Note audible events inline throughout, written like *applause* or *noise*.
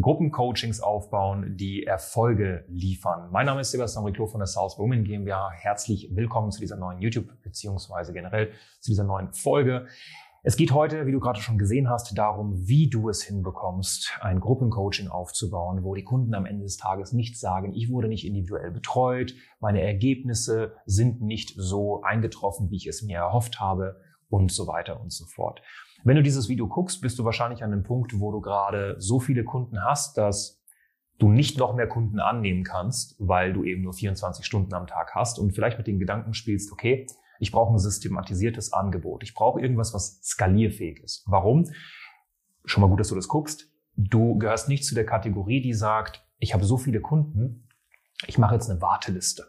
Gruppencoachings aufbauen, die Erfolge liefern. Mein Name ist Sebastian Riclo von der South Women GmbH. Herzlich willkommen zu dieser neuen YouTube beziehungsweise generell zu dieser neuen Folge. Es geht heute, wie du gerade schon gesehen hast, darum, wie du es hinbekommst, ein Gruppencoaching aufzubauen, wo die Kunden am Ende des Tages nicht sagen, ich wurde nicht individuell betreut, meine Ergebnisse sind nicht so eingetroffen, wie ich es mir erhofft habe und so weiter und so fort. Wenn du dieses Video guckst, bist du wahrscheinlich an dem Punkt, wo du gerade so viele Kunden hast, dass du nicht noch mehr Kunden annehmen kannst, weil du eben nur 24 Stunden am Tag hast und vielleicht mit den Gedanken spielst, okay, ich brauche ein systematisiertes Angebot. Ich brauche irgendwas, was skalierfähig ist. Warum? Schon mal gut, dass du das guckst. Du gehörst nicht zu der Kategorie, die sagt, ich habe so viele Kunden, ich mache jetzt eine Warteliste.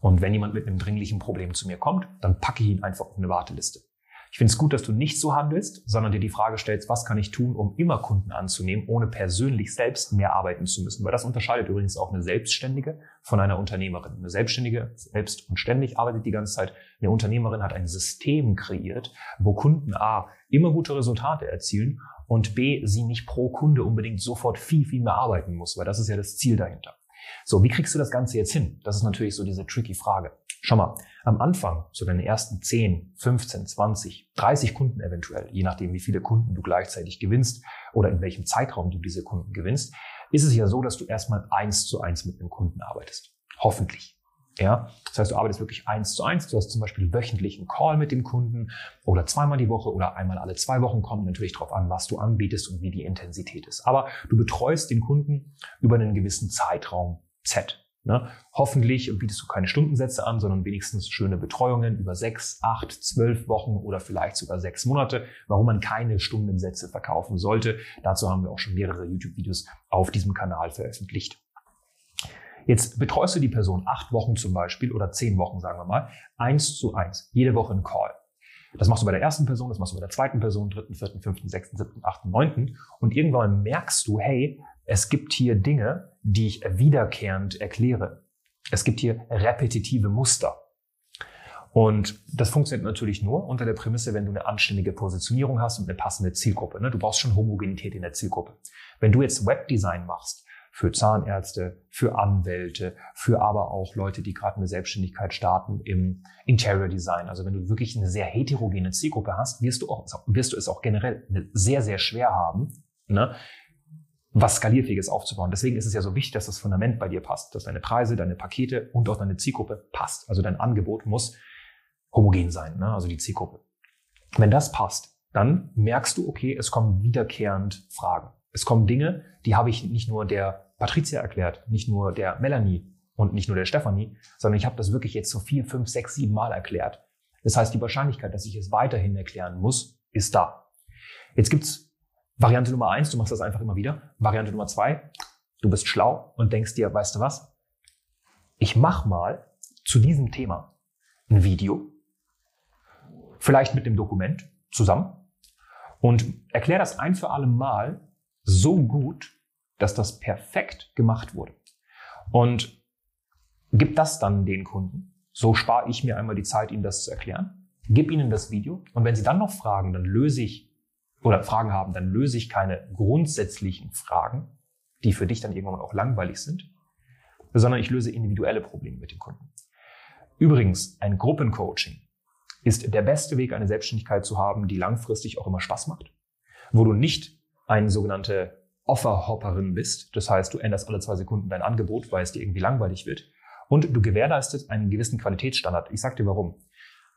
Und wenn jemand mit einem dringlichen Problem zu mir kommt, dann packe ich ihn einfach auf eine Warteliste. Ich finde es gut, dass du nicht so handelst, sondern dir die Frage stellst, was kann ich tun, um immer Kunden anzunehmen, ohne persönlich selbst mehr arbeiten zu müssen. Weil das unterscheidet übrigens auch eine Selbstständige von einer Unternehmerin. Eine Selbstständige selbst und ständig arbeitet die ganze Zeit. Eine Unternehmerin hat ein System kreiert, wo Kunden A immer gute Resultate erzielen und B sie nicht pro Kunde unbedingt sofort viel, viel mehr arbeiten muss, weil das ist ja das Ziel dahinter. So, wie kriegst du das Ganze jetzt hin? Das ist natürlich so diese tricky Frage. Schau mal, am Anfang, so deine ersten 10, 15, 20, 30 Kunden eventuell, je nachdem, wie viele Kunden du gleichzeitig gewinnst oder in welchem Zeitraum du diese Kunden gewinnst, ist es ja so, dass du erstmal eins zu eins mit einem Kunden arbeitest. Hoffentlich. Ja, das heißt, du arbeitest wirklich eins zu eins. Du hast zum Beispiel wöchentlich einen Call mit dem Kunden oder zweimal die Woche oder einmal alle zwei Wochen. Kommt natürlich darauf an, was du anbietest und wie die Intensität ist. Aber du betreust den Kunden über einen gewissen Zeitraum Z. Ne? Hoffentlich bietest du keine Stundensätze an, sondern wenigstens schöne Betreuungen über sechs, acht, zwölf Wochen oder vielleicht sogar sechs Monate, warum man keine Stundensätze verkaufen sollte. Dazu haben wir auch schon mehrere YouTube-Videos auf diesem Kanal veröffentlicht. Jetzt betreust du die Person acht Wochen zum Beispiel oder zehn Wochen, sagen wir mal, eins zu eins, jede Woche ein Call. Das machst du bei der ersten Person, das machst du bei der zweiten Person, dritten, vierten, fünften, sechsten, siebten, achten, neunten. Und irgendwann merkst du, hey, es gibt hier Dinge, die ich wiederkehrend erkläre. Es gibt hier repetitive Muster. Und das funktioniert natürlich nur unter der Prämisse, wenn du eine anständige Positionierung hast und eine passende Zielgruppe. Ne? Du brauchst schon Homogenität in der Zielgruppe. Wenn du jetzt Webdesign machst, für Zahnärzte, für Anwälte, für aber auch Leute, die gerade eine Selbstständigkeit starten im Interior Design. Also wenn du wirklich eine sehr heterogene Zielgruppe hast, wirst du, auch, wirst du es auch generell sehr, sehr schwer haben, ne, was Skalierfähiges aufzubauen. Deswegen ist es ja so wichtig, dass das Fundament bei dir passt, dass deine Preise, deine Pakete und auch deine Zielgruppe passt. Also dein Angebot muss homogen sein, ne? also die Zielgruppe. Wenn das passt, dann merkst du, okay, es kommen wiederkehrend Fragen. Es kommen Dinge, die habe ich nicht nur der Patricia erklärt, nicht nur der Melanie und nicht nur der Stefanie, sondern ich habe das wirklich jetzt so vier, fünf, sechs, sieben Mal erklärt. Das heißt, die Wahrscheinlichkeit, dass ich es weiterhin erklären muss, ist da. Jetzt gibt's Variante Nummer eins, du machst das einfach immer wieder. Variante Nummer zwei, du bist schlau und denkst dir, weißt du was? Ich mach mal zu diesem Thema ein Video, vielleicht mit dem Dokument zusammen und erklär das ein für alle Mal so gut, dass das perfekt gemacht wurde. Und gib das dann den Kunden. So spare ich mir einmal die Zeit, ihnen das zu erklären. Gib ihnen das Video und wenn sie dann noch fragen, dann löse ich oder Fragen haben, dann löse ich keine grundsätzlichen Fragen, die für dich dann irgendwann auch langweilig sind, sondern ich löse individuelle Probleme mit dem Kunden. Übrigens, ein Gruppencoaching ist der beste Weg, eine Selbstständigkeit zu haben, die langfristig auch immer Spaß macht, wo du nicht eine sogenannte Offerhopperin bist. Das heißt, du änderst alle zwei Sekunden dein Angebot, weil es dir irgendwie langweilig wird. Und du gewährleistest einen gewissen Qualitätsstandard. Ich sag dir warum.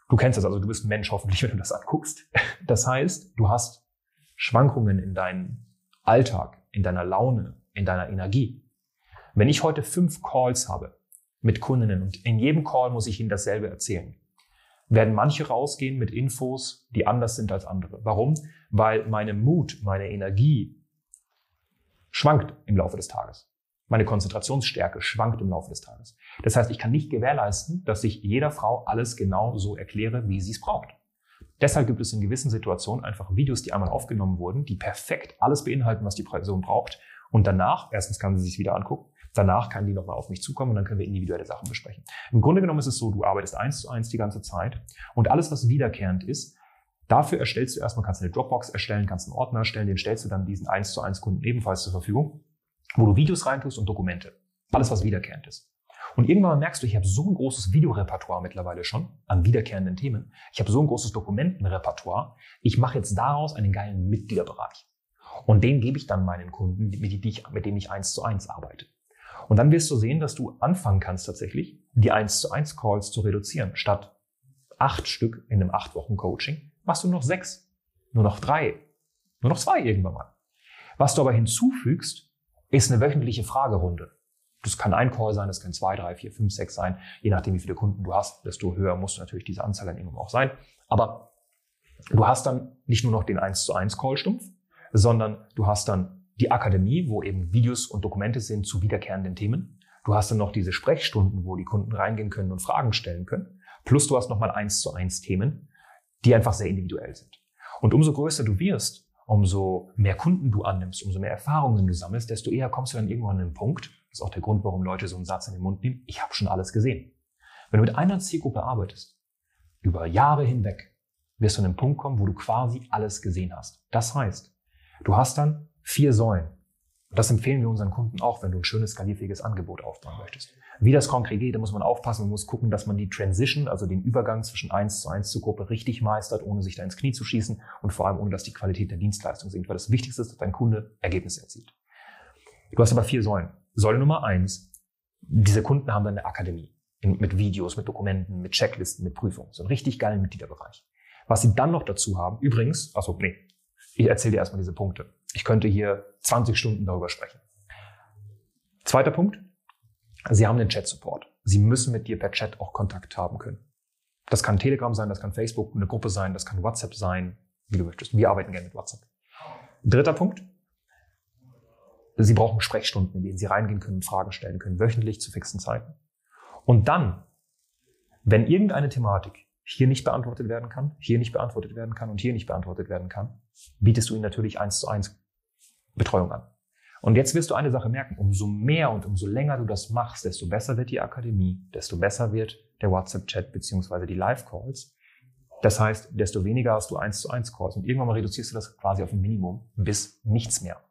Du kennst das also, du bist ein Mensch hoffentlich, *laughs* wenn du das anguckst. Das heißt, du hast Schwankungen in deinem Alltag, in deiner Laune, in deiner Energie. Wenn ich heute fünf Calls habe mit Kundinnen und in jedem Call muss ich ihnen dasselbe erzählen, werden manche rausgehen mit Infos, die anders sind als andere. Warum? Weil meine Mut, meine Energie schwankt im Laufe des Tages. Meine Konzentrationsstärke schwankt im Laufe des Tages. Das heißt, ich kann nicht gewährleisten, dass ich jeder Frau alles genau so erkläre, wie sie es braucht. Deshalb gibt es in gewissen Situationen einfach Videos, die einmal aufgenommen wurden, die perfekt alles beinhalten, was die Person braucht. Und danach, erstens kann sie sich wieder angucken, danach kann die nochmal auf mich zukommen und dann können wir individuelle Sachen besprechen. Im Grunde genommen ist es so, du arbeitest eins zu eins die ganze Zeit und alles, was wiederkehrend ist, dafür erstellst du erstmal, kannst eine Dropbox erstellen, kannst einen Ordner erstellen, den stellst du dann diesen eins zu eins Kunden ebenfalls zur Verfügung, wo du Videos reintust und Dokumente. Alles, was wiederkehrend ist. Und irgendwann merkst du, ich habe so ein großes Videorepertoire mittlerweile schon an wiederkehrenden Themen. Ich habe so ein großes Dokumentenrepertoire. Ich mache jetzt daraus einen geilen Mitgliederbereich. Und den gebe ich dann meinen Kunden, mit denen ich eins zu eins arbeite. Und dann wirst du sehen, dass du anfangen kannst tatsächlich, die eins zu eins Calls zu reduzieren. Statt acht Stück in einem acht Wochen Coaching machst du nur noch sechs, nur noch drei, nur noch zwei irgendwann mal. Was du aber hinzufügst, ist eine wöchentliche Fragerunde. Das kann ein Call sein, das kann zwei, drei, vier, fünf, sechs sein. Je nachdem, wie viele Kunden du hast, desto höher musst du natürlich diese Anzahl dann irgendwann auch sein. Aber du hast dann nicht nur noch den 1 zu 1 Call stumpf, sondern du hast dann die Akademie, wo eben Videos und Dokumente sind zu wiederkehrenden Themen. Du hast dann noch diese Sprechstunden, wo die Kunden reingehen können und Fragen stellen können. Plus du hast nochmal 1 zu 1 Themen, die einfach sehr individuell sind. Und umso größer du wirst, umso mehr Kunden du annimmst, umso mehr Erfahrungen du sammelst, desto eher kommst du dann irgendwann an den Punkt, das ist auch der Grund, warum Leute so einen Satz in den Mund nehmen. Ich habe schon alles gesehen. Wenn du mit einer Zielgruppe arbeitest, über Jahre hinweg, wirst du an den Punkt kommen, wo du quasi alles gesehen hast. Das heißt, du hast dann vier Säulen. Und das empfehlen wir unseren Kunden auch, wenn du ein schönes skalierfähiges Angebot aufbauen möchtest. Wie das konkret geht, da muss man aufpassen, man muss gucken, dass man die Transition, also den Übergang zwischen 1 zu 1 zur Gruppe richtig meistert, ohne sich da ins Knie zu schießen und vor allem ohne, dass die Qualität der Dienstleistung sinkt, weil das Wichtigste ist, dass dein Kunde Ergebnisse erzielt. Du hast aber vier Säulen. Säule Nummer eins, diese Kunden haben dann eine Akademie mit Videos, mit Dokumenten, mit Checklisten, mit Prüfungen. So einen richtig geilen Mitgliederbereich. Was sie dann noch dazu haben, übrigens, also nee, ich erzähle dir erstmal diese Punkte. Ich könnte hier 20 Stunden darüber sprechen. Zweiter Punkt, sie haben den Chat-Support. Sie müssen mit dir per Chat auch Kontakt haben können. Das kann Telegram sein, das kann Facebook, eine Gruppe sein, das kann WhatsApp sein, wie du möchtest. Wir arbeiten gerne mit WhatsApp. Dritter Punkt, Sie brauchen Sprechstunden, in denen Sie reingehen können Fragen stellen können, wöchentlich zu fixen Zeiten. Und dann, wenn irgendeine Thematik hier nicht beantwortet werden kann, hier nicht beantwortet werden kann und hier nicht beantwortet werden kann, bietest du ihnen natürlich eins zu eins Betreuung an. Und jetzt wirst du eine Sache merken, umso mehr und umso länger du das machst, desto besser wird die Akademie, desto besser wird der WhatsApp-Chat beziehungsweise die Live-Calls. Das heißt, desto weniger hast du eins zu eins Calls und irgendwann mal reduzierst du das quasi auf ein Minimum bis nichts mehr.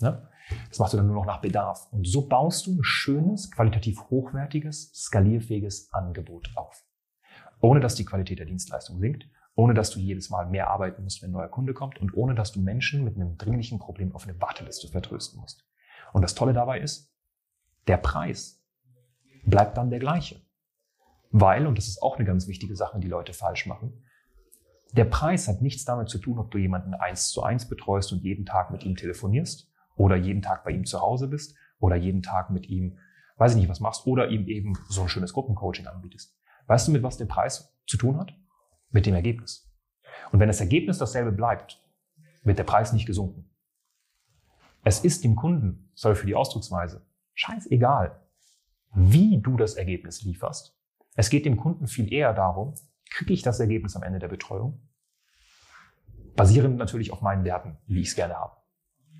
Ne? Das machst du dann nur noch nach Bedarf. Und so baust du ein schönes, qualitativ hochwertiges, skalierfähiges Angebot auf. Ohne dass die Qualität der Dienstleistung sinkt, ohne dass du jedes Mal mehr arbeiten musst, wenn ein neuer Kunde kommt und ohne dass du Menschen mit einem dringlichen Problem auf eine Warteliste vertrösten musst. Und das Tolle dabei ist, der Preis bleibt dann der gleiche. Weil, und das ist auch eine ganz wichtige Sache, die Leute falsch machen, der Preis hat nichts damit zu tun, ob du jemanden eins zu eins betreust und jeden Tag mit ihm telefonierst oder jeden Tag bei ihm zu Hause bist oder jeden Tag mit ihm, weiß ich nicht, was machst oder ihm eben so ein schönes Gruppencoaching anbietest. Weißt du, mit was der Preis zu tun hat? Mit dem Ergebnis. Und wenn das Ergebnis dasselbe bleibt, wird der Preis nicht gesunken. Es ist dem Kunden, soll für die Ausdrucksweise, scheißegal, wie du das Ergebnis lieferst. Es geht dem Kunden viel eher darum, kriege ich das Ergebnis am Ende der Betreuung? Basierend natürlich auf meinen Werten, wie ich es gerne habe.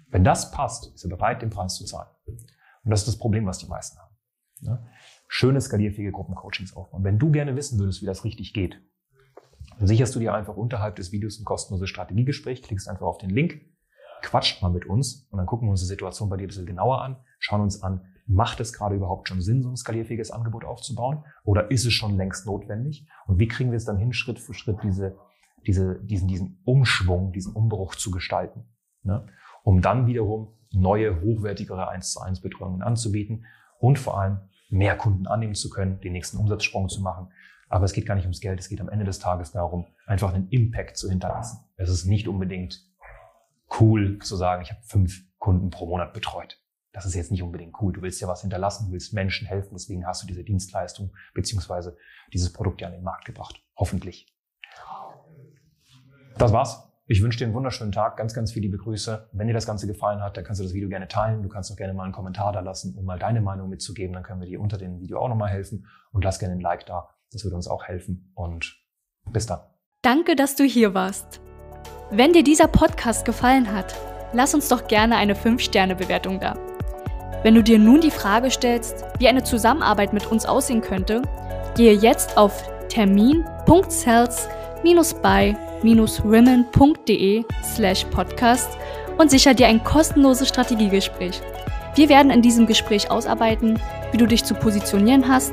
Wenn das passt, ist er bereit, den Preis zu zahlen. Und das ist das Problem, was die meisten haben. Ja? Schöne skalierfähige Gruppencoachings aufbauen. Wenn du gerne wissen würdest, wie das richtig geht, dann sicherst du dir einfach unterhalb des Videos ein kostenloses Strategiegespräch, klickst einfach auf den Link, quatscht mal mit uns und dann gucken wir uns die Situation bei dir ein bisschen genauer an, schauen uns an, macht es gerade überhaupt schon Sinn, so ein skalierfähiges Angebot aufzubauen oder ist es schon längst notwendig und wie kriegen wir es dann hin, Schritt für Schritt diese, diese, diesen, diesen Umschwung, diesen Umbruch zu gestalten. Ne? um dann wiederum neue, hochwertigere 1 zu 1 Betreuungen anzubieten und vor allem mehr Kunden annehmen zu können, den nächsten Umsatzsprung zu machen. Aber es geht gar nicht ums Geld, es geht am Ende des Tages darum, einfach einen Impact zu hinterlassen. Es ist nicht unbedingt cool zu sagen, ich habe fünf Kunden pro Monat betreut. Das ist jetzt nicht unbedingt cool. Du willst ja was hinterlassen, du willst Menschen helfen, deswegen hast du diese Dienstleistung beziehungsweise dieses Produkt ja an den Markt gebracht. Hoffentlich. Das war's Ich wünsche dir einen wunderschönen Tag, ganz, ganz viele liebe Grüße. Wenn dir das Ganze gefallen hat, dann kannst du das Video gerne teilen. Du kannst auch gerne mal einen Kommentar da lassen, um mal deine Meinung mitzugeben. Dann können wir dir unter dem Video auch nochmal helfen. Und lass gerne ein Like da. Das würde uns auch helfen. Und bis dann. Danke, dass du hier warst. Wenn dir dieser Podcast gefallen hat, lass uns doch gerne eine 5-Sterne-Bewertung da. Wenn du dir nun die Frage stellst, wie eine Zusammenarbeit mit uns aussehen könnte, gehe jetzt auf termin.cells-by-women.de slash podcast und sicher dir ein kostenloses Strategiegespräch. Wir werden in diesem Gespräch ausarbeiten, wie du dich zu positionieren hast,